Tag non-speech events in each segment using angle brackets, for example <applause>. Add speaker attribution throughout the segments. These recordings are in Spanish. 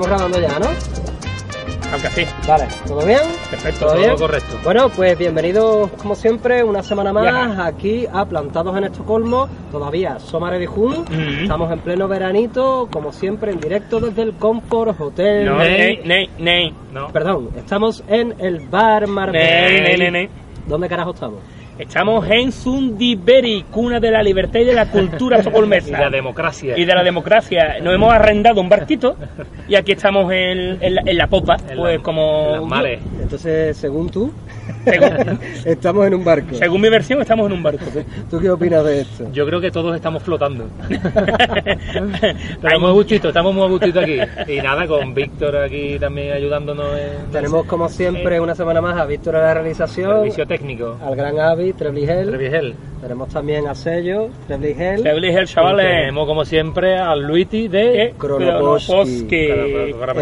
Speaker 1: Estamos grabando ya, ¿no?
Speaker 2: Aunque sí.
Speaker 1: Vale, ¿todo bien?
Speaker 2: Perfecto,
Speaker 1: ¿Todo
Speaker 2: todo
Speaker 1: bien?
Speaker 2: correcto.
Speaker 1: Bueno, pues bienvenidos como siempre una semana más aquí a Plantados en Estocolmo. Todavía Somare de Jun.
Speaker 2: Mm.
Speaker 1: Estamos en pleno veranito, como siempre en directo desde el Comfort Hotel.
Speaker 2: No, ney, ney, ney. No.
Speaker 1: Perdón, estamos en el Bar Marbella.
Speaker 2: Ney, ney, ney.
Speaker 1: ¿Dónde carajo estamos?
Speaker 2: Estamos en Sundiberi, cuna de la libertad y de la cultura <laughs>
Speaker 3: Y
Speaker 2: estocolmesa.
Speaker 3: la democracia.
Speaker 2: Y de la democracia. Nos hemos arrendado un barquito y aquí estamos en, en la, en la popa,
Speaker 3: En
Speaker 2: pues
Speaker 3: la-
Speaker 2: como...
Speaker 3: en las mares.
Speaker 1: Entonces, según tú,
Speaker 2: Según,
Speaker 1: estamos en un barco.
Speaker 2: según mi versión, estamos en un barco.
Speaker 1: ¿Tú qué opinas de esto?
Speaker 3: Yo creo que todos estamos flotando. <laughs> Pero muy a gustito, estamos muy a gustito aquí. Y nada, con Víctor aquí también ayudándonos en
Speaker 1: Tenemos como siempre una semana más a Víctor en la realización,
Speaker 3: servicio técnico.
Speaker 1: al gran Avi, Trebligel.
Speaker 3: Trevigel.
Speaker 1: Tenemos también a Sello, Trebligel.
Speaker 2: Te el
Speaker 3: Y
Speaker 2: chavales.
Speaker 3: tenemos como siempre al Luiti de...
Speaker 2: Eh,
Speaker 1: Kronoposki.
Speaker 2: Kronoposki.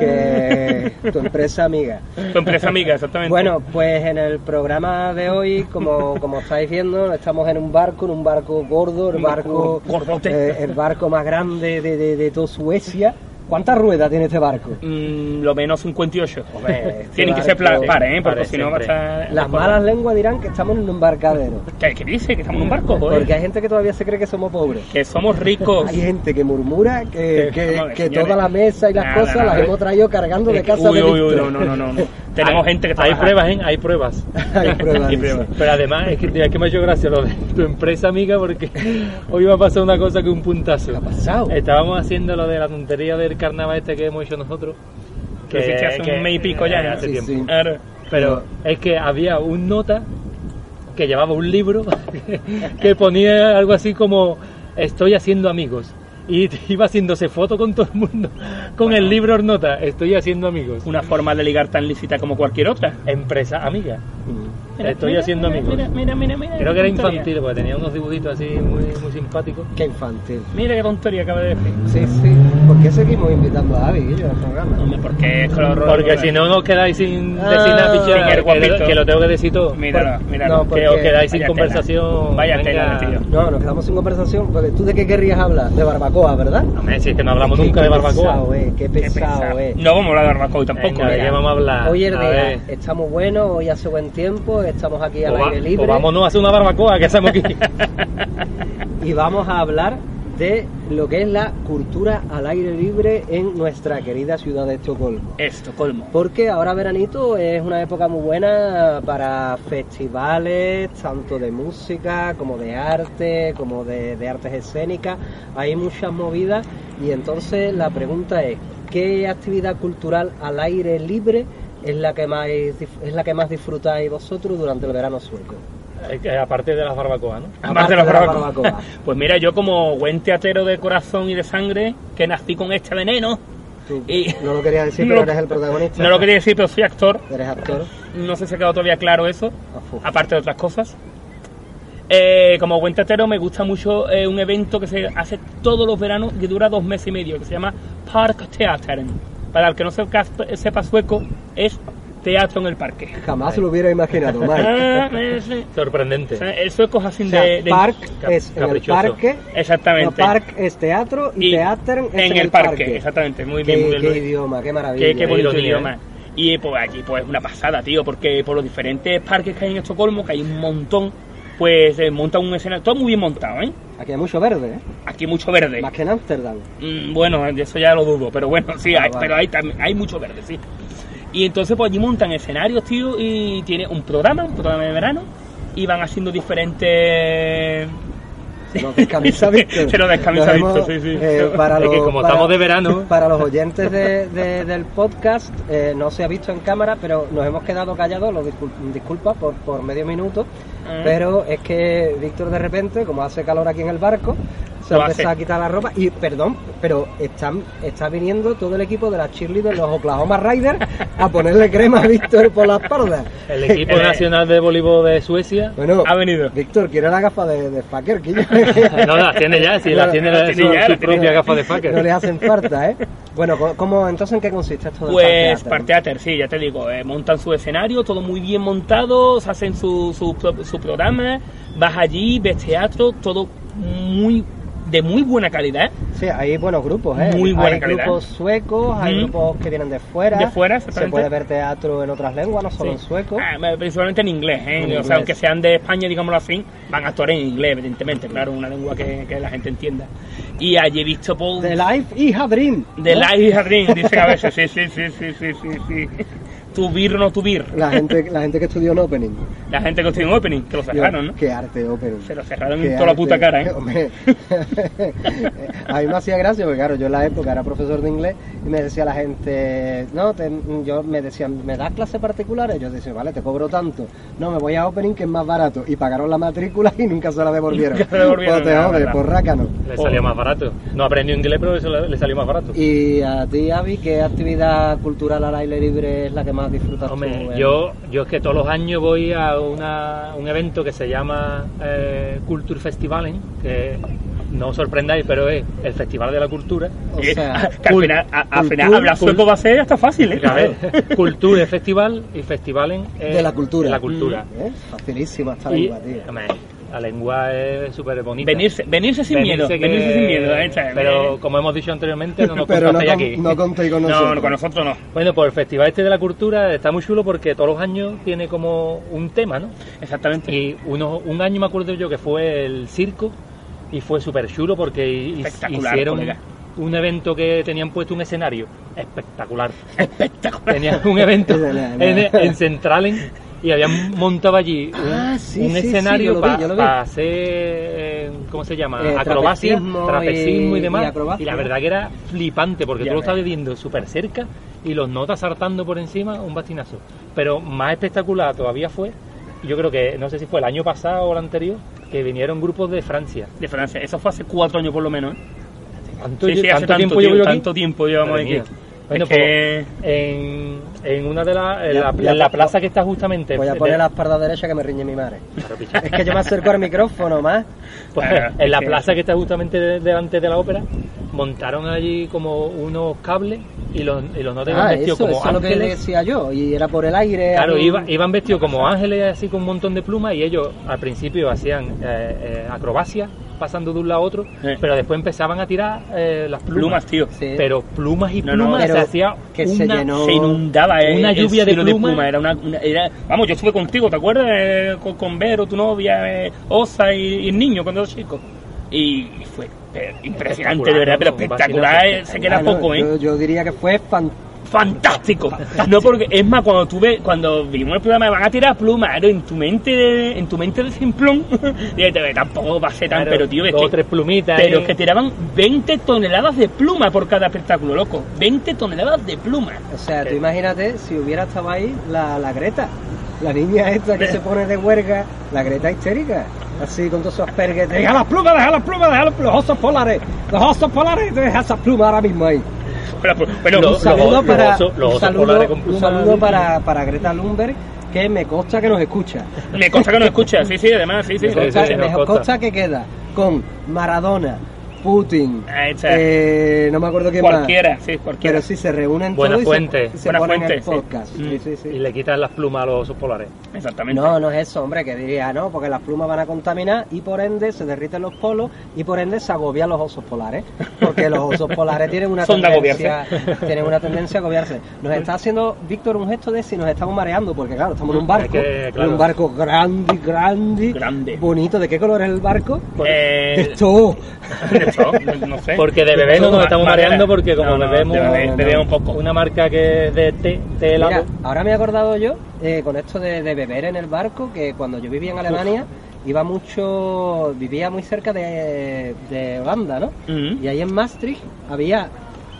Speaker 1: Eh, que tu empresa amiga.
Speaker 2: Tu empresa amiga, exactamente.
Speaker 1: Bueno, pues en el programa de hoy, como, como estáis viendo, estamos en un barco, en un barco gordo, el barco, eh, el barco más grande de, de, de toda Suecia. ¿Cuántas ruedas tiene este barco?
Speaker 2: Mm, lo menos 58.
Speaker 1: Hombre, este <laughs>
Speaker 2: Tienen que ser pares, ¿eh? Porque si no va a estar...
Speaker 1: Las malas lenguas dirán que estamos en un embarcadero.
Speaker 2: ¿Qué, qué dice? Que estamos en un barco, joder.
Speaker 1: Porque hay gente que todavía se cree que somos pobres.
Speaker 2: Que somos ricos.
Speaker 1: Hay gente que murmura que,
Speaker 2: Que-
Speaker 1: que, que toda la mesa y las
Speaker 2: Nada,
Speaker 1: cosas
Speaker 2: nada.
Speaker 1: las hemos traído cargando de casa
Speaker 2: uy,
Speaker 1: de
Speaker 2: uy, uy, no, no, no, no. Tenemos
Speaker 3: Hay-
Speaker 2: gente que
Speaker 3: Hay
Speaker 2: trabaja.
Speaker 3: pruebas, ¿eh? Hay pruebas. <laughs>
Speaker 1: Hay pruebas. <laughs>
Speaker 2: Hay.
Speaker 3: Pero además es que, tío, es que me ha hecho gracia lo de tu empresa amiga porque <laughs> hoy me ha pasado una cosa que un puntazo.
Speaker 1: ¿Qué ha pasado?
Speaker 3: Estábamos haciendo lo de la tontería del carnaval este que hemos hecho nosotros.
Speaker 2: Que hiciste hace un mes y pico ya,
Speaker 3: eh,
Speaker 2: ¿no?
Speaker 3: hace
Speaker 1: Sí,
Speaker 3: tiempo.
Speaker 1: sí.
Speaker 2: Claro.
Speaker 3: Pero es que había un nota que llevaba un libro que ponía algo así como estoy haciendo amigos. Y <laughs> iba haciéndose foto con todo el mundo con el libro nota, estoy haciendo amigos.
Speaker 2: Una forma de ligar tan lícita como cualquier otra.
Speaker 3: Empresa amiga.
Speaker 1: Mm.
Speaker 2: Mira,
Speaker 3: Estoy
Speaker 2: mira,
Speaker 3: haciendo amigos.
Speaker 2: Mira, mira, mira, mira.
Speaker 3: Creo que era
Speaker 2: tontería.
Speaker 3: infantil porque tenía unos dibujitos así muy, muy simpáticos.
Speaker 1: Qué infantil.
Speaker 2: Mira qué tontería acaba de decir.
Speaker 1: Sí, sí. ¿Por qué seguimos invitando a Avi Guillo, al programa?
Speaker 2: Hombre, porque es color
Speaker 3: Porque si no nos quedáis sin
Speaker 1: Ah,
Speaker 3: decir nada, que, lo- que lo tengo que decir todo.
Speaker 2: Míralo, míralo.
Speaker 1: No,
Speaker 3: que
Speaker 1: porque-
Speaker 3: os quedáis sin conversación.
Speaker 2: Vaya tela, tío.
Speaker 1: No, nos quedamos sin conversación. Porque tú de qué querrías hablar? De barbacoa, ¿verdad?
Speaker 3: Hombre, si es que no hablamos
Speaker 1: Qué-
Speaker 3: nunca de barbacoa.
Speaker 1: Pesado, eh, qué
Speaker 2: Qué
Speaker 1: pesado, eh.
Speaker 2: No vamos a hablar de barbacoa hoy tampoco.
Speaker 3: Venga, ¿de
Speaker 2: mira.
Speaker 3: qué vamos a hablar?
Speaker 1: Hoy el día
Speaker 3: ver.
Speaker 1: está muy bueno, hoy hace buen tiempo, estamos aquí al aire libre
Speaker 3: pues vámonos a hacer una barbacoa que hacemos aquí. <laughs>
Speaker 1: y vamos a hablar de lo que es la cultura al aire libre en nuestra querida ciudad de Estocolmo.
Speaker 2: Estocolmo.
Speaker 1: Porque ahora veranito es una época muy buena para festivales, tanto de música como de arte, como de, de artes escénicas. Hay muchas movidas y entonces la pregunta es, ¿qué actividad cultural al aire libre es la que más, es la que más disfrutáis vosotros durante el verano sueco?
Speaker 3: Eh, que Aparte de las barbacoas, ¿no?
Speaker 2: Aparte de la
Speaker 1: de la
Speaker 2: barbacoa. <laughs> Pues mira, yo como buen teatero de corazón y de sangre, que nací con este veneno,
Speaker 1: Tú
Speaker 2: Y-
Speaker 1: no lo quería decir, <laughs>
Speaker 2: No
Speaker 1: pero eres el protagonista.
Speaker 2: no lo quería decir, pero soy actor.
Speaker 1: Eres actor.
Speaker 2: No sé si ha quedado todavía claro eso, aparte de otras cosas. Eh, como buen teatero me gusta mucho eh, un evento que se hace todos los veranos y dura dos meses y medio, que se llama Park Theatern. Para el que no sepa, sepa sueco, es teatro en el parque.
Speaker 1: Jamás lo hubiera imaginado, Mike. <laughs>
Speaker 2: Ah.
Speaker 3: Sorprendente.
Speaker 2: O sea, El sueco es así
Speaker 1: O sea,
Speaker 2: de, de-
Speaker 1: park
Speaker 3: cap-
Speaker 1: es en el
Speaker 3: caprichoso.
Speaker 1: parque,
Speaker 2: Exactamente.
Speaker 1: no, park es teatro y,
Speaker 2: Y
Speaker 1: teatro es
Speaker 2: en, el parque. Exactamente, muy bien, muy
Speaker 1: Qué,
Speaker 2: bien.
Speaker 1: qué idioma, qué maravilla.
Speaker 2: Qué, qué bonito idioma.
Speaker 3: ¿eh?
Speaker 2: Y pues allí pues una pasada, tío, porque por los diferentes parques que hay en Estocolmo, que hay un montón, pues eh, montan un escenario, todo muy bien montado, ¿eh?
Speaker 1: Aquí hay mucho verde, ¿eh?
Speaker 2: Aquí mucho verde.
Speaker 1: Más que en Ámsterdam.
Speaker 2: Mm, bueno, eso ya lo dudo, pero bueno, sí,
Speaker 1: Ah,
Speaker 2: hay,
Speaker 1: vale.
Speaker 2: pero hay, hay mucho verde, sí. Y entonces pues allí montan escenarios, tío, y tiene un programa, un programa de verano, y van haciendo diferentes...
Speaker 1: Se nos descamisa Víctor. <laughs>
Speaker 2: Se nos descamisa Víctor, sí, sí.
Speaker 1: eh, para
Speaker 3: Es
Speaker 1: los,
Speaker 3: que como
Speaker 1: para-
Speaker 3: estamos de verano,
Speaker 1: Para los oyentes de- de- del podcast, eh, no se ha visto en cámara, pero nos hemos quedado callados, lo discul- disculpa por, por medio minuto,
Speaker 2: Ah.
Speaker 1: pero es que Víctor de repente, como hace calor aquí en el barco, se ha empezado a quitar la ropa y, perdón, pero están, está viniendo todo el equipo de las cheerleaders, los Oklahoma Riders, a ponerle crema a Víctor por la espalda.
Speaker 3: el equipo
Speaker 2: Eh,
Speaker 3: nacional de voleibol de Suecia.
Speaker 1: Bueno,
Speaker 2: Ha venido.
Speaker 1: Víctor, quiere la gafa de, de Faker, <laughs>
Speaker 3: No, las tiene ya, si las tiene, su,
Speaker 2: tiene ya,
Speaker 3: su propia gafa de fucker.
Speaker 1: no le hacen falta, ¿eh? Bueno, ¿cómo- ¿cómo, entonces en qué consiste esto del
Speaker 2: Pues?
Speaker 1: Theater,
Speaker 2: sí, ya te digo, eh, montan su escenario, todo muy bien montado, hacen su, su, su programa, vas allí, ves teatro, todo muy de muy buena calidad. ¿eh?
Speaker 1: Sí, hay buenos grupos, ¿eh?
Speaker 2: Muy buena
Speaker 1: hay
Speaker 2: calidad.
Speaker 1: grupos suecos, hay
Speaker 2: Mm.
Speaker 1: grupos que vienen de fuera.
Speaker 2: De fuera,
Speaker 1: Se puede ver teatro en otras lenguas, no solo
Speaker 2: Sí.
Speaker 1: en sueco.
Speaker 2: Ah, principalmente en inglés, ¿eh?
Speaker 1: En
Speaker 2: o
Speaker 1: inglés.
Speaker 2: sea, aunque sean de España, digámoslo así, van a actuar en inglés, evidentemente, claro, una lengua que, que la gente entienda. Y allí he visto por
Speaker 1: The Life is a Dream.
Speaker 2: de
Speaker 1: ¿no?
Speaker 2: Life a Dream, dicen a veces, sí, sí, sí, sí, sí, sí, sí. <laughs> Tubir o no tubir.
Speaker 1: La gente, la gente que estudió en Opening.
Speaker 2: La gente que estudió en Opening, que lo cerraron, ¿no?
Speaker 1: Qué arte Opening.
Speaker 2: Se lo cerraron
Speaker 1: Qué
Speaker 2: en toda la puta cara, ¿eh? <laughs>
Speaker 1: Hombre, <laughs> a mí me hacía gracia porque claro, yo en la época era profesor de inglés y me decía la gente, no, te- yo me decían, ¿me das clases particulares? Yo decía, vale, te cobro tanto. No, me voy a Opening que es más barato. Y pagaron la matrícula y nunca se la devolvieron.
Speaker 2: Nunca se la devolvieron,
Speaker 1: Pues por rácano.
Speaker 3: Le salió más barato. No aprendió inglés, pero eso le, le salió más barato.
Speaker 1: Y a ti, Avi, ¿qué actividad cultural al aire libre es la que más disfrutas
Speaker 3: Hombre,
Speaker 1: tú? eh?
Speaker 3: yo, yo es que todos los años voy a una- un evento que se llama eh, Culture Festivalen, que no os sorprendáis, pero es el Festival de la Cultura.
Speaker 1: O
Speaker 2: Eh,
Speaker 1: sea, <laughs>
Speaker 2: que al
Speaker 3: cul-
Speaker 2: final, a- al final
Speaker 1: cultura-
Speaker 2: hablar sueco va a ser hasta fácil, ¿eh?
Speaker 3: A ver, Culture Festival y Festivalen es
Speaker 1: De la cultura.
Speaker 3: De la cultura.
Speaker 1: ¿Eh? Facilísima esta lengua, tío.
Speaker 3: hombre, la lengua es súper bonita.
Speaker 2: Venirse, venirse sin
Speaker 3: Venirse
Speaker 2: miedo,
Speaker 3: que-
Speaker 2: venirse sin miedo. ¿eh?
Speaker 3: Pero como hemos dicho anteriormente, no nos <laughs>
Speaker 1: Pero no,
Speaker 3: contasteis
Speaker 1: con-
Speaker 3: aquí.
Speaker 1: no contéis con
Speaker 2: no,
Speaker 1: nosotros.
Speaker 2: no, con nosotros no.
Speaker 3: Bueno, pues el Festival este de la Cultura está muy chulo porque todos los años tiene como un tema, ¿no?
Speaker 2: Exactamente.
Speaker 3: Y uno, un año me acuerdo yo que fue el circo y fue súper chulo porque
Speaker 2: Espectacular,
Speaker 3: hicieron
Speaker 2: colega.
Speaker 3: un evento que tenían puesto un escenario espectacular.
Speaker 2: Espectacular.
Speaker 3: Tenían un evento <laughs> en, en Centralen y habían montado allí un,
Speaker 1: Ah, sí,
Speaker 3: un
Speaker 1: sí, sí,
Speaker 3: escenario
Speaker 1: yo yo
Speaker 3: para hacer, eh, ¿cómo se llama?
Speaker 1: Eh,
Speaker 3: Acrobacia,
Speaker 1: trapecismo
Speaker 3: trapecismo y,
Speaker 1: y-
Speaker 3: demás.
Speaker 1: y
Speaker 3: la verdad que era flipante porque
Speaker 2: Ya
Speaker 3: tú lo estabas viendo súper cerca y los notas saltando por encima, un bastinazo. Pero más espectacular todavía fue, yo creo que, no sé si fue el año pasado o el anterior, que vinieron grupos de Francia.
Speaker 2: De Francia. Eso fue hace cuatro años por lo menos. ¿eh?
Speaker 3: ¿Tanto,
Speaker 2: Sí, sí, hace
Speaker 3: tanto
Speaker 2: tanto
Speaker 3: tiempo
Speaker 2: tiempo,
Speaker 3: llevo yo aquí?
Speaker 2: tanto tiempo llevamos aquí.
Speaker 3: Bueno,
Speaker 2: Es que-
Speaker 3: pues, en, en una de las. en la, en la plaza que está justamente.
Speaker 1: Voy a
Speaker 3: de-
Speaker 1: poner la espalda derecha que me riñe mi madre.
Speaker 3: Claro.
Speaker 1: Es que yo me acerco al micrófono más.
Speaker 3: Pues, en la plaza que está justamente de- delante de la ópera, montaron allí como unos cables y los, y los notas iban
Speaker 1: Ah,
Speaker 3: vestidos
Speaker 1: eso,
Speaker 3: como
Speaker 1: eso es lo que
Speaker 3: ángeles.
Speaker 1: decía yo. Y era por el aire.
Speaker 3: Claro, iba- iban vestidos como ángeles así con un montón de plumas y ellos al principio hacían eh, eh, acrobacias pasando de un lado a otro,
Speaker 2: Sí.
Speaker 3: pero después empezaban a tirar eh, las plumas.
Speaker 2: Plumas, tío.
Speaker 1: Sí.
Speaker 3: Pero plumas y
Speaker 2: No, no,
Speaker 3: plumas,
Speaker 1: pero
Speaker 3: se hacía
Speaker 1: que se llenó.
Speaker 2: Se inundaba eh,
Speaker 3: Una lluvia de
Speaker 2: cielo
Speaker 3: pluma.
Speaker 2: Era una, una- era- vamos, yo estuve contigo, ¿te acuerdas? Eh, con, con Vero, tu novia, eh, Osa y, y el niño cuando era chico. Y fue eh, impresionante, de verdad, pero
Speaker 3: ¿no?
Speaker 2: espectacular. Se queda
Speaker 1: no,
Speaker 2: poco, ¿eh?
Speaker 1: yo, yo diría que fue fan-
Speaker 2: fantástico. No porque es más cuando tuve cuando vimos el programa van a tirar plumas, pero en tu mente de, en tu mente de simplón, <laughs> tampoco va a ser tan,
Speaker 3: Claro,
Speaker 2: pero tío, es
Speaker 3: dos o
Speaker 2: que
Speaker 3: tres plumitas.
Speaker 2: pero que tiraban 20 toneladas de pluma por cada espectáculo, loco. 20 toneladas de pluma.
Speaker 1: O sea, tú imagínate si hubiera estado ahí la, la Greta. La niña esta que se pone de huelga, la Greta histérica. Así con todos sus asperges. Deja las plumas, deja las plumas, deja los osos polares. Los osos polares, deja esas plumas ahora mismo ahí.
Speaker 3: Los-
Speaker 1: un saludo
Speaker 3: los
Speaker 1: para,
Speaker 3: osos- los
Speaker 1: un
Speaker 3: osos
Speaker 1: saludo,
Speaker 3: polares con
Speaker 1: un
Speaker 3: plumas.
Speaker 1: saludo para, para Greta Thunberg, que me consta que nos escucha.
Speaker 2: me consta que no escucha, sí, sí, además, sí, sí.
Speaker 1: Me
Speaker 3: Sí,
Speaker 1: consta,
Speaker 3: sí,
Speaker 1: me
Speaker 3: nos consta.
Speaker 1: consta que queda con Maradona, Putin, eh, no me acuerdo quién
Speaker 2: cualquiera,
Speaker 1: más.
Speaker 2: sí, cualquiera.
Speaker 1: Pero sí se reúnen
Speaker 3: Buena
Speaker 1: todos
Speaker 3: fuente.
Speaker 1: y se,
Speaker 2: Buena
Speaker 1: ponen
Speaker 2: fuente,
Speaker 1: el podcast. Sí,
Speaker 2: Mm.
Speaker 1: sí, sí.
Speaker 3: Y le quitan las plumas a los osos polares.
Speaker 2: Exactamente.
Speaker 1: No, no es eso, hombre, que diría, no, porque las plumas van a contaminar y por ende se derriten los polos y por ende se agobian los osos polares. Porque los osos polares tienen una <laughs>
Speaker 2: Son
Speaker 1: tendencia, tienen una tendencia a agobiarse. Nos está haciendo Víctor un gesto de si nos estamos mareando, porque claro, estamos en un barco,
Speaker 3: que, claro.
Speaker 1: en un barco grande, grande,
Speaker 2: Grande.
Speaker 1: bonito. ¿De qué color es el barco?
Speaker 2: Eh,
Speaker 1: Esto. <laughs>
Speaker 2: esto, no sé.
Speaker 3: Porque de bebé no nos estamos mareando porque como
Speaker 2: No, no,
Speaker 3: bebemos
Speaker 2: bebé-
Speaker 1: no.
Speaker 2: poco.
Speaker 3: una marca que es de té, té helado.
Speaker 1: Mira, ahora me he acordado yo, eh, con esto de, de beber en el barco, que cuando yo vivía en Alemania, iba mucho, vivía muy cerca de, de Holanda, ¿no?
Speaker 2: Mm.
Speaker 1: Y ahí en Maastricht había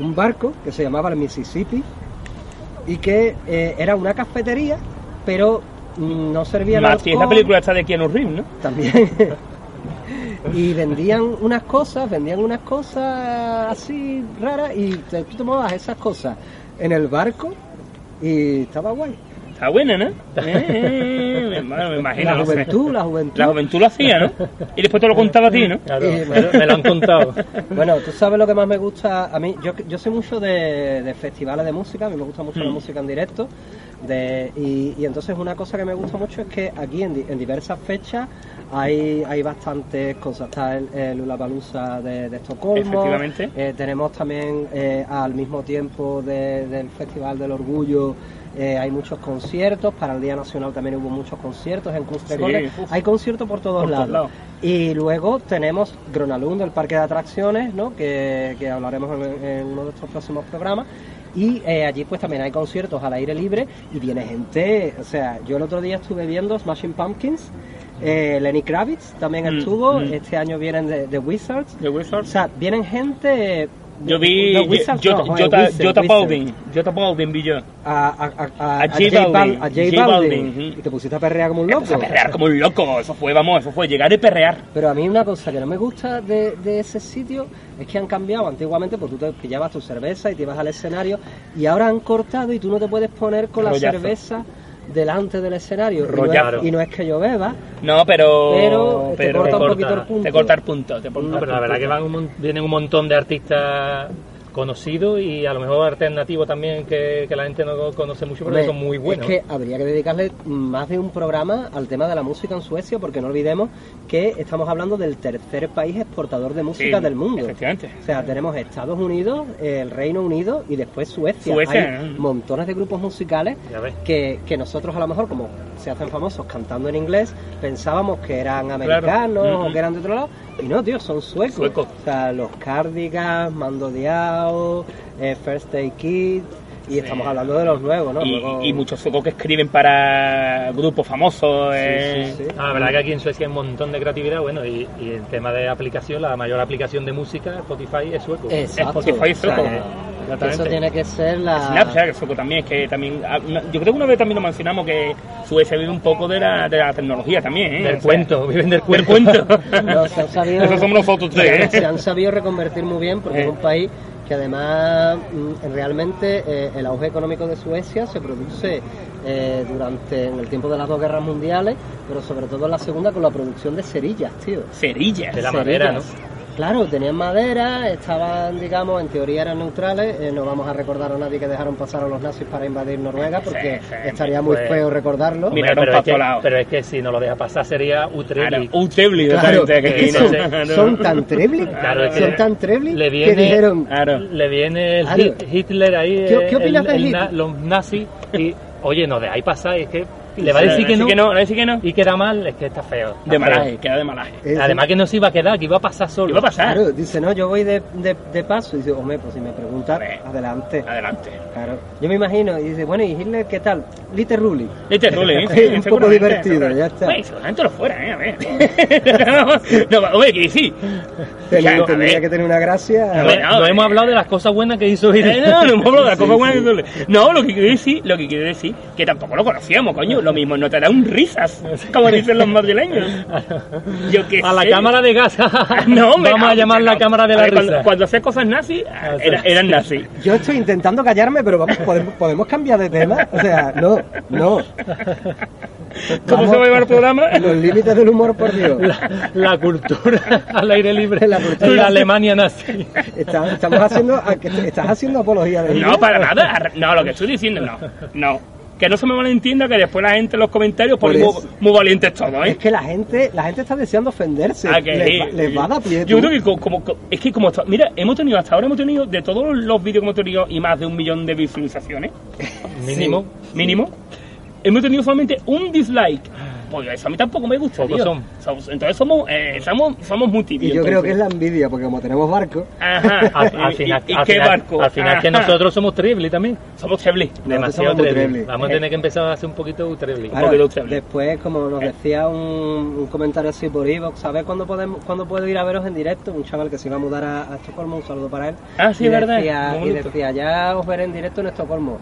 Speaker 1: un barco que se llamaba el Mississippi y que eh, era una cafetería, pero mm, no servía
Speaker 2: Marty, es la película esta de Keanu Reeves, ¿no?
Speaker 1: También. <laughs> y vendían unas cosas, vendían unas cosas así raras y te- tú tomabas esas cosas en el barco y estaba guay.
Speaker 2: Está buena, ¿no? Eh, bueno, me imagino.
Speaker 1: La juventud, la juventud.
Speaker 2: La juventud lo hacía, ¿no? Y después te lo contaba a ti, ¿no?
Speaker 3: Claro,
Speaker 1: Eh,
Speaker 3: me, lo- han contado. <laughs>
Speaker 1: Bueno, tú sabes lo que más me gusta a mí. Yo, yo soy mucho de, de festivales de música, a mí me gusta mucho la
Speaker 2: Mm.
Speaker 1: música en directo. De, y, y entonces una cosa que me gusta mucho es que aquí en, di- en diversas fechas hay, hay bastantes cosas. Está el, el Lollapalooza de, de Estocolmo.
Speaker 2: Efectivamente.
Speaker 1: Eh, tenemos también eh, al mismo tiempo de- del Festival del Orgullo. eh, hay muchos conciertos, para el Día Nacional también hubo muchos conciertos en Kunstrekolle.
Speaker 2: Sí,
Speaker 1: hay conciertos por todos
Speaker 2: Por
Speaker 1: lados. Y luego tenemos Gronalund, el parque de atracciones, ¿no? que, que hablaremos en, en uno de estos próximos programas. Y eh, allí pues también hay conciertos al aire libre y viene gente, o sea, yo el otro día estuve viendo Smashing Pumpkins, eh, Lenny Kravitz también
Speaker 2: Mm,
Speaker 1: estuvo,
Speaker 2: mm.
Speaker 1: este año vienen de, de Wizards,
Speaker 2: The
Speaker 1: o
Speaker 2: Wizards.
Speaker 1: sea, vienen gente...
Speaker 2: Yo vi
Speaker 1: Wizards
Speaker 2: Jota
Speaker 1: no.
Speaker 2: Baldwin. Jota Baldwin vi yo.
Speaker 1: A, a, a, a,
Speaker 2: A
Speaker 1: a
Speaker 2: J
Speaker 1: J
Speaker 2: Balvin,
Speaker 1: Bal- a J
Speaker 2: J
Speaker 1: Balvin.
Speaker 2: Balvin,
Speaker 1: Y te pusiste a perrear como un loco.
Speaker 2: A perrear como un loco. Eso fue, vamos, eso fue llegar y perrear.
Speaker 1: Pero a mí una cosa que no me gusta de, de ese sitio es que han cambiado. Antiguamente, pues tú te pillabas tu cerveza y te ibas al escenario y ahora han cortado y tú no te puedes poner con la
Speaker 2: Rollazo.
Speaker 1: cerveza delante del escenario. Y no,
Speaker 3: Rollazo.
Speaker 1: es, y no es que yo beba,
Speaker 2: No, pero.
Speaker 1: pero, te
Speaker 2: pero-
Speaker 1: corta un
Speaker 3: corta,
Speaker 1: poquito el punto.
Speaker 2: Te corta el punto. Te corta
Speaker 3: No, pero la
Speaker 2: punto.
Speaker 3: verdad que van un vienen un montón de artistas conocidos y a lo mejor alternativos también que, que la gente no conoce mucho, pero
Speaker 1: Hombre,
Speaker 3: son muy buenos.
Speaker 1: Es que habría que dedicarle más de un programa al tema de la música en Suecia, porque no olvidemos que estamos hablando del tercer país exportador de música
Speaker 2: Sí,
Speaker 1: del mundo.
Speaker 2: Efectivamente.
Speaker 1: O sea, tenemos Estados Unidos, el Reino Unido y después Suecia.
Speaker 2: Suecia,
Speaker 1: Hay
Speaker 2: ¿no?
Speaker 1: montones de grupos musicales que, que nosotros a lo mejor, como se hacen famosos cantando en inglés, pensábamos que eran americanos o que eran de otro lado. Y no, tío, son suecos.
Speaker 2: Suecos.
Speaker 1: O sea, los Cardigans, Mando Diao, eh, First Day Kid. Y estamos hablando de los nuevos, ¿no?
Speaker 2: Y,
Speaker 1: Luego-
Speaker 2: y muchos suecos que escriben para grupos famosos. eh,
Speaker 1: Sí, sí, sí.
Speaker 3: Ah, la verdad que aquí en Suecia hay un montón de creatividad, bueno, y, y el tema de aplicación, la mayor aplicación de música, Spotify, es sueco.
Speaker 1: Exacto.
Speaker 2: Spotify es
Speaker 1: O sea,
Speaker 2: sueco.
Speaker 1: Eso tiene que ser la.
Speaker 2: Snapchat, también, es que también. ah, yo creo que una vez también lo mencionamos que Suecia vive un poco de la, de la tecnología también, ¿eh?
Speaker 3: Del
Speaker 2: O sea,
Speaker 3: cuento, <laughs> viven del
Speaker 2: Del
Speaker 3: cuento.
Speaker 2: cuento. <laughs>
Speaker 1: No, se han sabido,
Speaker 2: Esos somos nosotros tres,
Speaker 1: se
Speaker 2: ¿eh?
Speaker 1: han sabido reconvertir muy bien porque
Speaker 2: Eh.
Speaker 1: es un país que además mm, realmente eh, el auge económico de Suecia se produce eh, durante en el tiempo de las dos guerras mundiales, pero sobre todo en la segunda con la producción de cerillas, tío.
Speaker 2: Cerillas.
Speaker 3: De la madera, ¿no?
Speaker 1: Claro, tenían madera, estaban, digamos, en teoría eran neutrales. eh, no vamos a recordar a nadie que dejaron pasar a los nazis para invadir Noruega porque
Speaker 2: Sí, sí,
Speaker 1: estaría muy
Speaker 3: pues,
Speaker 1: feo recordarlo.
Speaker 2: Mira,
Speaker 3: pero, es que,
Speaker 2: todos lados.
Speaker 3: pero es que si no lo deja pasar sería
Speaker 2: Claro,
Speaker 3: Utrecht.
Speaker 2: un Tebli,
Speaker 1: Claro,
Speaker 2: que no-
Speaker 1: Son tan trebly,
Speaker 3: Claro, es que
Speaker 1: son tan trebly
Speaker 3: le
Speaker 1: que
Speaker 3: viene-
Speaker 1: dijeron,
Speaker 2: Claro.
Speaker 3: Le viene el
Speaker 1: Claro.
Speaker 3: Hit- Hitler ahí,
Speaker 1: ¿Qué- qué opinas
Speaker 3: el-
Speaker 1: de
Speaker 3: el
Speaker 1: Hitler?
Speaker 3: na- los nazis, y oye, no dejáis pasar, es que le va a decir que no,
Speaker 2: que no, decir que no.
Speaker 3: y queda mal, es que está feo. está
Speaker 2: De
Speaker 3: feo.
Speaker 2: malaje, queda de malaje.
Speaker 1: eh,
Speaker 3: Además que no se iba a quedar, que iba a pasar solo.
Speaker 2: ¿Qué va a pasar?
Speaker 1: Claro, dice, no, yo voy de, de, de paso. Y dice, hombre, pues si me pregunta,
Speaker 2: Hombre.
Speaker 1: adelante.
Speaker 2: Adelante.
Speaker 1: Claro. Yo me imagino, y dice, bueno, ¿y Hitler qué tal? Little Rulli.
Speaker 2: Este rule, ¿eh?
Speaker 1: Un poco divertido, ya está.
Speaker 2: Güey, seguramente lo fuera, ¿eh? A ver. <laughs> no, hombre, que sí.
Speaker 1: Tenía,
Speaker 2: a
Speaker 1: que tener una gracia.
Speaker 3: No, hemos hablado de las cosas buenas que hizo Hitler.
Speaker 2: no, no hemos hablado de las
Speaker 1: Sí,
Speaker 2: cosas buenas
Speaker 1: sí.
Speaker 2: que duele. No, lo que quiero decir, lo que quiero decir, que tampoco lo conocíamos, coño. Lo mismo, no te da un risas, como dicen los madrileños. <laughs> Yo qué
Speaker 3: A la
Speaker 2: sé.
Speaker 3: cámara de gas. <laughs>
Speaker 2: No, hombre,
Speaker 3: Vamos a llamar la
Speaker 2: no.
Speaker 3: cámara de la
Speaker 2: ver,
Speaker 3: risa.
Speaker 2: Cuando, cuando cosas nazis, era- eran nazis.
Speaker 1: Yo estoy intentando callarme, pero vamos, podemos, podemos cambiar de tema. O sea, no, no.
Speaker 2: ¿Cómo
Speaker 1: Vamos
Speaker 2: se va a llevar el programa?
Speaker 1: Los límites del humor, por Dios.
Speaker 3: La, la cultura al aire libre.
Speaker 1: La cultura.
Speaker 3: La Alemania nazi.
Speaker 1: Está- estamos haciendo, que estás haciendo apología de
Speaker 2: No, para nada. No, lo que estoy diciendo, no. No. Que no se me malentienda que después la gente en los comentarios
Speaker 1: Por
Speaker 2: ponen muy, muy valientes todos, ¿eh?
Speaker 1: Es que la gente, la gente está deseando ofenderse.
Speaker 2: Ah, que
Speaker 1: les,
Speaker 2: sí.
Speaker 1: va, les va a dar pie.
Speaker 2: Yo
Speaker 1: tú.
Speaker 2: creo que co- como, co- es que como mira, hemos tenido hasta ahora hemos tenido de todos los vídeos que hemos tenido y más de un millón de visualizaciones
Speaker 3: Mínimo.
Speaker 2: mínimo, hemos tenido solamente un dislike. Pues eso a mí tampoco me gusta.
Speaker 3: Pocos
Speaker 2: tío.
Speaker 3: son.
Speaker 2: Somos- Entonces somos, eh, somos, somos muy tibios.
Speaker 1: Y yo creo que es la envidia, porque como tenemos barco,
Speaker 2: Ajá. <laughs>
Speaker 3: Al, al
Speaker 2: ¿Y-
Speaker 3: final,
Speaker 2: ¿Y, y
Speaker 3: al
Speaker 2: qué
Speaker 3: final-
Speaker 2: barco?
Speaker 3: al final que nosotros somos Trebly también.
Speaker 2: somos Chevli.
Speaker 3: Demasiado
Speaker 1: somos muy
Speaker 3: Trebly.
Speaker 1: Trebly.
Speaker 3: Vamos a tener que empezar a hacer un poquito Trebly.
Speaker 1: Claro,
Speaker 2: poquito
Speaker 1: después, como nos decía un, un comentario así por Evox, ¿sabes cuándo, podemos, cuándo puedo ir a veros en directo? Un chaval que se iba a mudar a, a Estocolmo, un saludo para él.
Speaker 2: Ah, sí,
Speaker 1: y
Speaker 2: es verdad,
Speaker 1: Decía, y decía, ya os veré en directo en Estocolmo.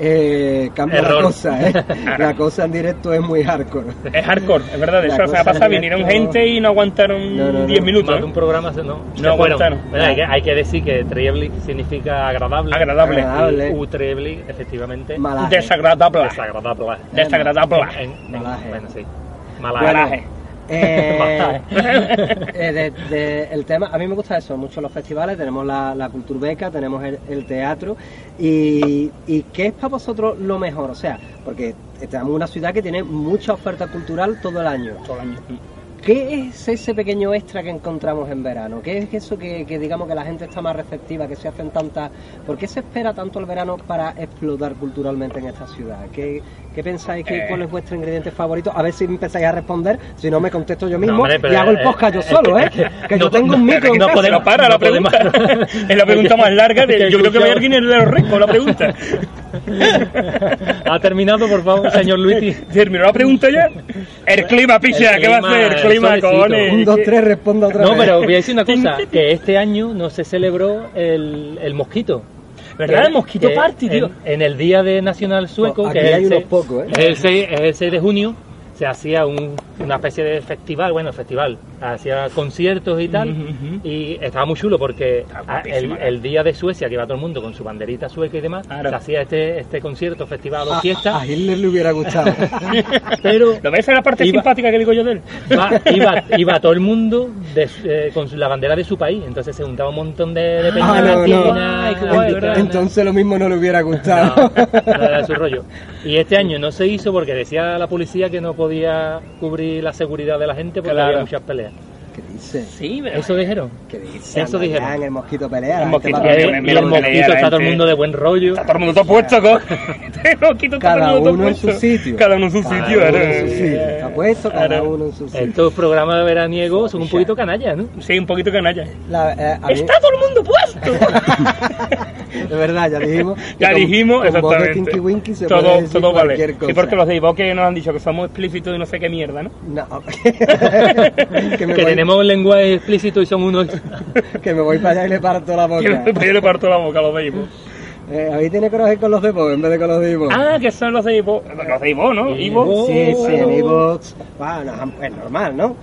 Speaker 1: Eh, cambia la cosa, ¿eh? <laughs> La cosa en directo es muy hardcore.
Speaker 2: Es hardcore, es verdad.
Speaker 1: La
Speaker 2: Eso se
Speaker 1: cosa
Speaker 2: ha pasado,
Speaker 1: en
Speaker 2: vinieron
Speaker 1: directo-
Speaker 2: gente y no aguantaron
Speaker 1: No, no, no.
Speaker 2: 10 minutos.
Speaker 3: Más de
Speaker 2: ¿eh?
Speaker 3: un programa se- no.
Speaker 2: No
Speaker 3: bueno,
Speaker 2: aguantaron.
Speaker 3: bueno, hay, que, hay que decir que Treblik significa agradable.
Speaker 2: Agradable.
Speaker 1: Agradable.
Speaker 3: Y Utreblik, efectivamente,
Speaker 1: Malaje.
Speaker 2: Desagradable.
Speaker 3: desagradable.
Speaker 2: Desagradable.
Speaker 3: En- en-
Speaker 1: Malaje.
Speaker 3: Bueno, sí.
Speaker 2: Malaje.
Speaker 3: Malaje.
Speaker 1: Eh, <laughs> eh, de- de- el tema, a mí me gusta eso, mucho los festivales, tenemos la, la Culturbeca, tenemos el, el teatro y, y ¿qué es para vosotros lo mejor? O sea, porque tenemos una ciudad que tiene mucha oferta cultural todo el año.
Speaker 2: Todo el año.
Speaker 1: ¿Qué es ese pequeño extra que encontramos en verano? ¿Qué es eso que, que digamos que la gente está más receptiva, que se hacen tantas... ¿Por qué se espera tanto el verano para explotar culturalmente en esta ciudad? ¿Qué, qué pensáis? Que,
Speaker 2: Eh.
Speaker 1: ¿Cuál es vuestro ingrediente favorito? A ver si empezáis a responder, si no me contesto yo mismo
Speaker 3: hombre, pero,
Speaker 1: y hago el
Speaker 3: eh,
Speaker 1: podcast yo
Speaker 3: es
Speaker 1: solo, ¿eh?
Speaker 3: es que
Speaker 1: Que yo
Speaker 3: no-
Speaker 1: tengo un micro
Speaker 3: no podemos-
Speaker 2: No para la pregunta. <laughs> es la pregunta más larga. De, yo creo que va a alguien en el resco la pregunta.
Speaker 3: ¿Ha terminado, por favor, señor Luigi?
Speaker 2: ¿Terminó la <laughs> pregunta ya? El clima, picha, ¿qué va a hacer? El clima, cojones.
Speaker 1: Un, dos, tres, responda otra
Speaker 3: No,
Speaker 1: vez.
Speaker 3: pero voy a decir una <laughs> cosa, que este año no se celebró el, el mosquito.
Speaker 2: ¿Verdad? El mosquito
Speaker 3: que
Speaker 2: party, tío.
Speaker 3: En, en el Día de Nacional Sueco,
Speaker 1: Aquí
Speaker 3: que es
Speaker 1: hay
Speaker 3: el,
Speaker 1: unos
Speaker 3: seis-
Speaker 1: pocos, ¿eh?
Speaker 3: es el 6, es el 6 de junio, se hacía un- una especie de festival, bueno, festival, hacía conciertos y tal, y estaba muy chulo porque a- el, día de Suecia, que iba todo el mundo con su banderita sueca y demás,
Speaker 2: Claro.
Speaker 3: se hacía este, este concierto, festival o
Speaker 1: A-
Speaker 3: fiesta,
Speaker 1: A, Hitler le hubiera gustado. <laughs>
Speaker 3: pero
Speaker 2: ¿Lo ves en la parte
Speaker 3: Iba-
Speaker 2: simpática que digo yo de él?
Speaker 3: iba, iba, <laughs> iba todo el mundo de eh, con su- la bandera de su país, entonces se juntaba un montón de, de
Speaker 1: Ah, no, no. Entonces lo mismo no le hubiera gustado.
Speaker 3: No, no era su rollo. <laughs> Y este año no se hizo porque decía la policía que no podía cubrir la seguridad de la gente porque
Speaker 2: Claro.
Speaker 3: había muchas peleas.
Speaker 1: ¿Qué dice?
Speaker 2: Sí, pero...
Speaker 3: Eso dijeron.
Speaker 1: ¿Qué dice?
Speaker 3: Eso dijeron.
Speaker 1: ya, En el mosquito pelea.
Speaker 2: El mosquito
Speaker 3: Y
Speaker 2: me
Speaker 3: el
Speaker 2: lo
Speaker 3: mosquito está todo el mundo de buen rollo.
Speaker 2: Está todo el mundo todo puesto, co. Te lo quito todo
Speaker 1: Cada
Speaker 2: el mundo todo
Speaker 1: uno en su sitio.
Speaker 2: Cada uno en su
Speaker 1: Cada
Speaker 2: sitio.
Speaker 1: uno en su sitio. Está puesto cada uno en su sitio.
Speaker 3: Estos programas veraniegos son un poquito canallas, ¿no?
Speaker 2: Sí, un poquito canalla.
Speaker 1: La- eh, mí-
Speaker 2: ¡Está todo el mundo puesto! <laughs>
Speaker 1: de verdad, ya dijimos. <laughs>
Speaker 2: ya
Speaker 1: con-
Speaker 2: dijimos,
Speaker 1: con voz de
Speaker 2: exactamente.
Speaker 1: Tinky Winky se
Speaker 2: todo
Speaker 1: puede decir
Speaker 2: todo vale.
Speaker 1: cosa.
Speaker 2: Sí, porque los de Ivoque nos han dicho que somos explícitos y no sé qué mierda, ¿no?
Speaker 1: No. <laughs> que,
Speaker 3: tenemos lenguaje explícito y son unos... <laughs>
Speaker 1: que me voy para allá y le parto la <laughs>
Speaker 2: Que
Speaker 1: boca.
Speaker 2: yo le parto la boca a los de Ivo.
Speaker 1: Eh, ahí tiene coraje con los de en vez de con los de Ivo.
Speaker 2: Ah, que son los de Ivo. Los de Ivo, ¿no?
Speaker 3: Ivo.
Speaker 2: Ivo.
Speaker 1: Sí, sí, en
Speaker 3: Oh.
Speaker 1: iVoox, bueno, es normal, ¿no?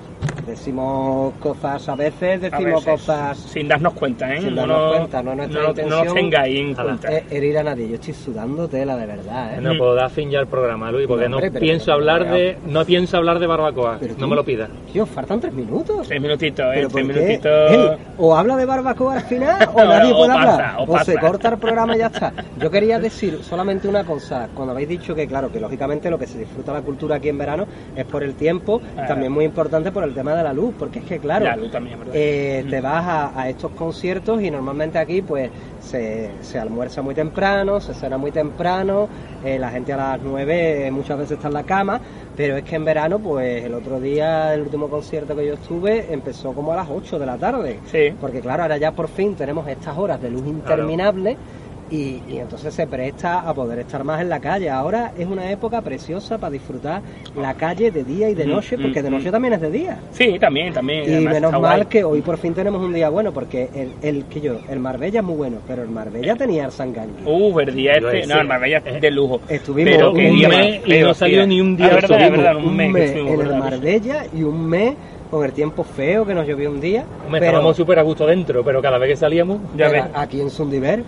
Speaker 1: Decimos cosas a veces,
Speaker 2: A
Speaker 1: decimos
Speaker 2: veces,
Speaker 1: cosas...
Speaker 2: Sin darnos cuenta, ¿eh?
Speaker 1: Sin
Speaker 2: no,
Speaker 1: darnos
Speaker 2: nos-
Speaker 1: cuenta, no es nuestra
Speaker 2: no,
Speaker 1: intención.
Speaker 2: no nos tengáis en cuenta.
Speaker 1: eh, herir a nadie. Yo estoy sudando tela de verdad, ¿eh?
Speaker 3: No puedo dar fin ya al programa, Luis, porque
Speaker 1: No, hombre,
Speaker 3: no
Speaker 1: pero-
Speaker 3: pienso hablar de no pienso hablar de barbacoa.
Speaker 1: Pero
Speaker 3: No
Speaker 1: tú-
Speaker 3: me lo pidas.
Speaker 1: Tío, faltan tres minutos.
Speaker 2: Tres minutitos, ¿eh?
Speaker 1: ¿Pero
Speaker 2: Tres minutitos.
Speaker 1: O habla de barbacoa al final <laughs> o nadie puede
Speaker 2: o pasa,
Speaker 1: hablar.
Speaker 2: o
Speaker 1: O, se
Speaker 2: pasa.
Speaker 1: corta el programa y ya está. <laughs> Yo quería decir solamente una cosa. Cuando habéis dicho que, claro, que lógicamente lo que se disfruta la cultura aquí en verano es por el tiempo,
Speaker 2: Claro.
Speaker 1: también muy importante por el tema de la luz, porque es que, claro,
Speaker 2: La luz también,
Speaker 1: eh, te vas a, a estos conciertos y normalmente aquí pues se, se almuerza muy temprano, se cena muy temprano, eh, la gente a las 9 muchas veces está en la cama, pero es que en verano pues el otro día, el último concierto que yo estuve, empezó como a las 8 de la tarde.
Speaker 2: Sí.
Speaker 1: Porque claro, ahora ya por fin tenemos estas horas de luz interminable y, y entonces se presta a poder estar más en la calle. Ahora es una época preciosa para disfrutar la calle de día y de noche, porque de noche también es de día.
Speaker 2: Sí, también, también.
Speaker 1: Y
Speaker 2: además
Speaker 1: menos mal
Speaker 2: guay.
Speaker 1: que hoy por fin tenemos un día bueno, porque el, el que yo, el Marbella es muy bueno, pero el Marbella tenía el Sangangui.
Speaker 2: Uh, el día este. No, el Marbella es de lujo.
Speaker 1: Estuvimos
Speaker 2: Pero
Speaker 1: un
Speaker 2: día
Speaker 3: mes y no salió ni un día
Speaker 2: Ah, verdad, es
Speaker 3: estuvimos.
Speaker 2: verdad, un
Speaker 1: un
Speaker 2: mes.
Speaker 1: en el
Speaker 2: ¿verdad?
Speaker 1: Marbella y un mes con el tiempo feo que nos llovió un día.
Speaker 3: Hombre,
Speaker 1: pero
Speaker 3: estábamos súper a gusto dentro, pero cada vez que salíamos...
Speaker 2: Ya ves.
Speaker 1: aquí en Sundiver,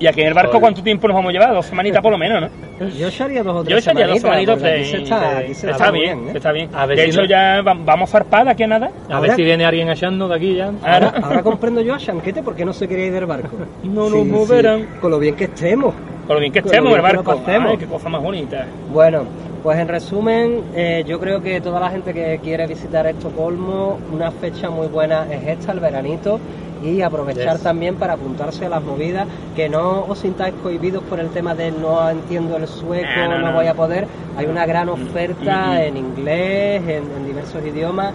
Speaker 2: Y aquí en el barco. ¿cuánto tiempo nos vamos a llevar? Dos semanitas por lo menos, ¿no?
Speaker 1: yo echaría dos o tres
Speaker 2: Yo echaría dos
Speaker 1: semanitas, aquí se está,
Speaker 2: de-
Speaker 1: aquí se
Speaker 2: está
Speaker 1: muy
Speaker 2: bien,
Speaker 1: ¿eh?
Speaker 2: está bien.
Speaker 3: A ver
Speaker 2: de
Speaker 3: si
Speaker 2: hecho,
Speaker 3: no-
Speaker 2: ya va- vamos a zarpar de aquí a nada.
Speaker 3: A
Speaker 1: Ahora-
Speaker 3: ver si viene alguien achando de aquí ya.
Speaker 1: Ahora, ahora comprendo yo a Shanquete porque no se quería ir del barco. <laughs>
Speaker 2: No nos moverán.
Speaker 1: Con lo bien que estemos.
Speaker 2: Con lo bien que estemos en el barco. Ay, qué cosa más bonita.
Speaker 1: Bueno, pues en resumen, eh, yo creo que toda la gente que quiere visitar Estocolmo, una fecha muy buena es esta, el veranito, y aprovechar
Speaker 3: Yes.
Speaker 1: también para apuntarse a las movidas, que no os sintáis cohibidos por el tema de no entiendo el sueco,
Speaker 2: No,
Speaker 1: no,
Speaker 2: no, no.
Speaker 1: voy a poder. Hay una gran oferta
Speaker 2: mm, mm.
Speaker 1: en inglés, en, en diversos idiomas.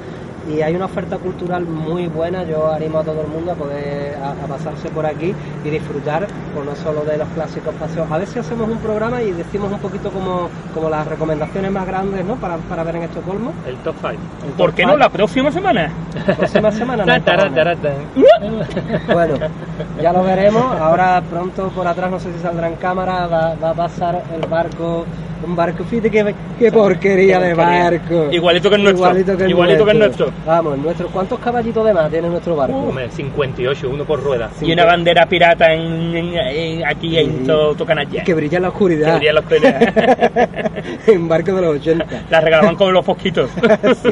Speaker 1: Y hay una oferta cultural muy buena. Yo animo a todo el mundo a poder a, a pasarse por aquí y disfrutar, pues no solo de los clásicos paseos. A ver si hacemos un programa y decimos un poquito como, como las recomendaciones más grandes ¿no? para, para ver en Estocolmo.
Speaker 3: El top 5.
Speaker 1: El
Speaker 2: ¿Por
Speaker 1: top
Speaker 2: qué no la próxima semana?
Speaker 1: próxima semana? <laughs> no. Bueno, ya lo veremos. Ahora pronto por atrás, no sé si saldrá en cámara, va, va a pasar el barco, un barco. Fíjate qué, qué porquería de barco.
Speaker 2: Igualito que el nuestro.
Speaker 1: Igualito que el,
Speaker 2: Igualito que el
Speaker 1: nuestro.
Speaker 2: nuestro.
Speaker 1: Vamos, nuestro. ¿Cuántos caballitos de más tiene nuestro barco?
Speaker 3: Hombre, 58, uno por rueda.
Speaker 2: Y una bandera pirata en, en- en- aquí en
Speaker 1: Sí.
Speaker 2: todo Tocanalla.
Speaker 1: que brilla en la oscuridad.
Speaker 2: Que brilla en la oscuridad. <laughs>
Speaker 1: en barco de los 80.
Speaker 2: La regalaban con los fosquitos. <laughs>
Speaker 1: Sí.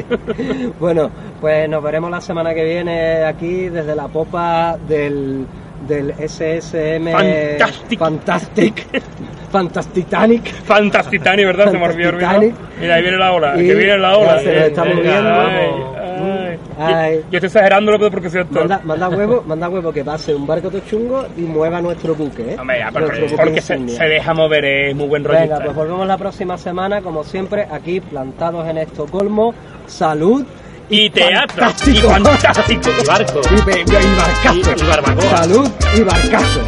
Speaker 1: Bueno, pues nos veremos la semana que viene aquí desde la popa del, del SSM
Speaker 2: Fantastic.
Speaker 1: Fantastic Fantastitanic
Speaker 2: Fantastitani, ¿verdad? Se me olvidó.
Speaker 1: Fantastitanic.
Speaker 2: Mira, ahí viene la ola.
Speaker 1: Y
Speaker 2: Que viene la ola.
Speaker 1: se nos está
Speaker 2: Ay,
Speaker 1: moviendo.
Speaker 2: ay, ay.
Speaker 1: Ay.
Speaker 2: Yo, estoy exagerándolo pero porque cierto.
Speaker 1: Manda, manda huevo, manda huevo que pase un barco todo chungo y mueva nuestro buque, ¿eh?
Speaker 2: Hombre, ya, pero-
Speaker 1: Nuestro buque
Speaker 2: porque se, deja mover, es muy buen
Speaker 1: Venga,
Speaker 2: rollista.
Speaker 1: pues volvemos la próxima semana, como siempre, aquí plantados en Estocolmo. Salud
Speaker 2: y teatro.
Speaker 1: fantástico.
Speaker 2: Y fantástico.
Speaker 3: Y barco.
Speaker 1: y, y barcazo.
Speaker 3: Y- y barbacoa.
Speaker 1: Salud y barcazo.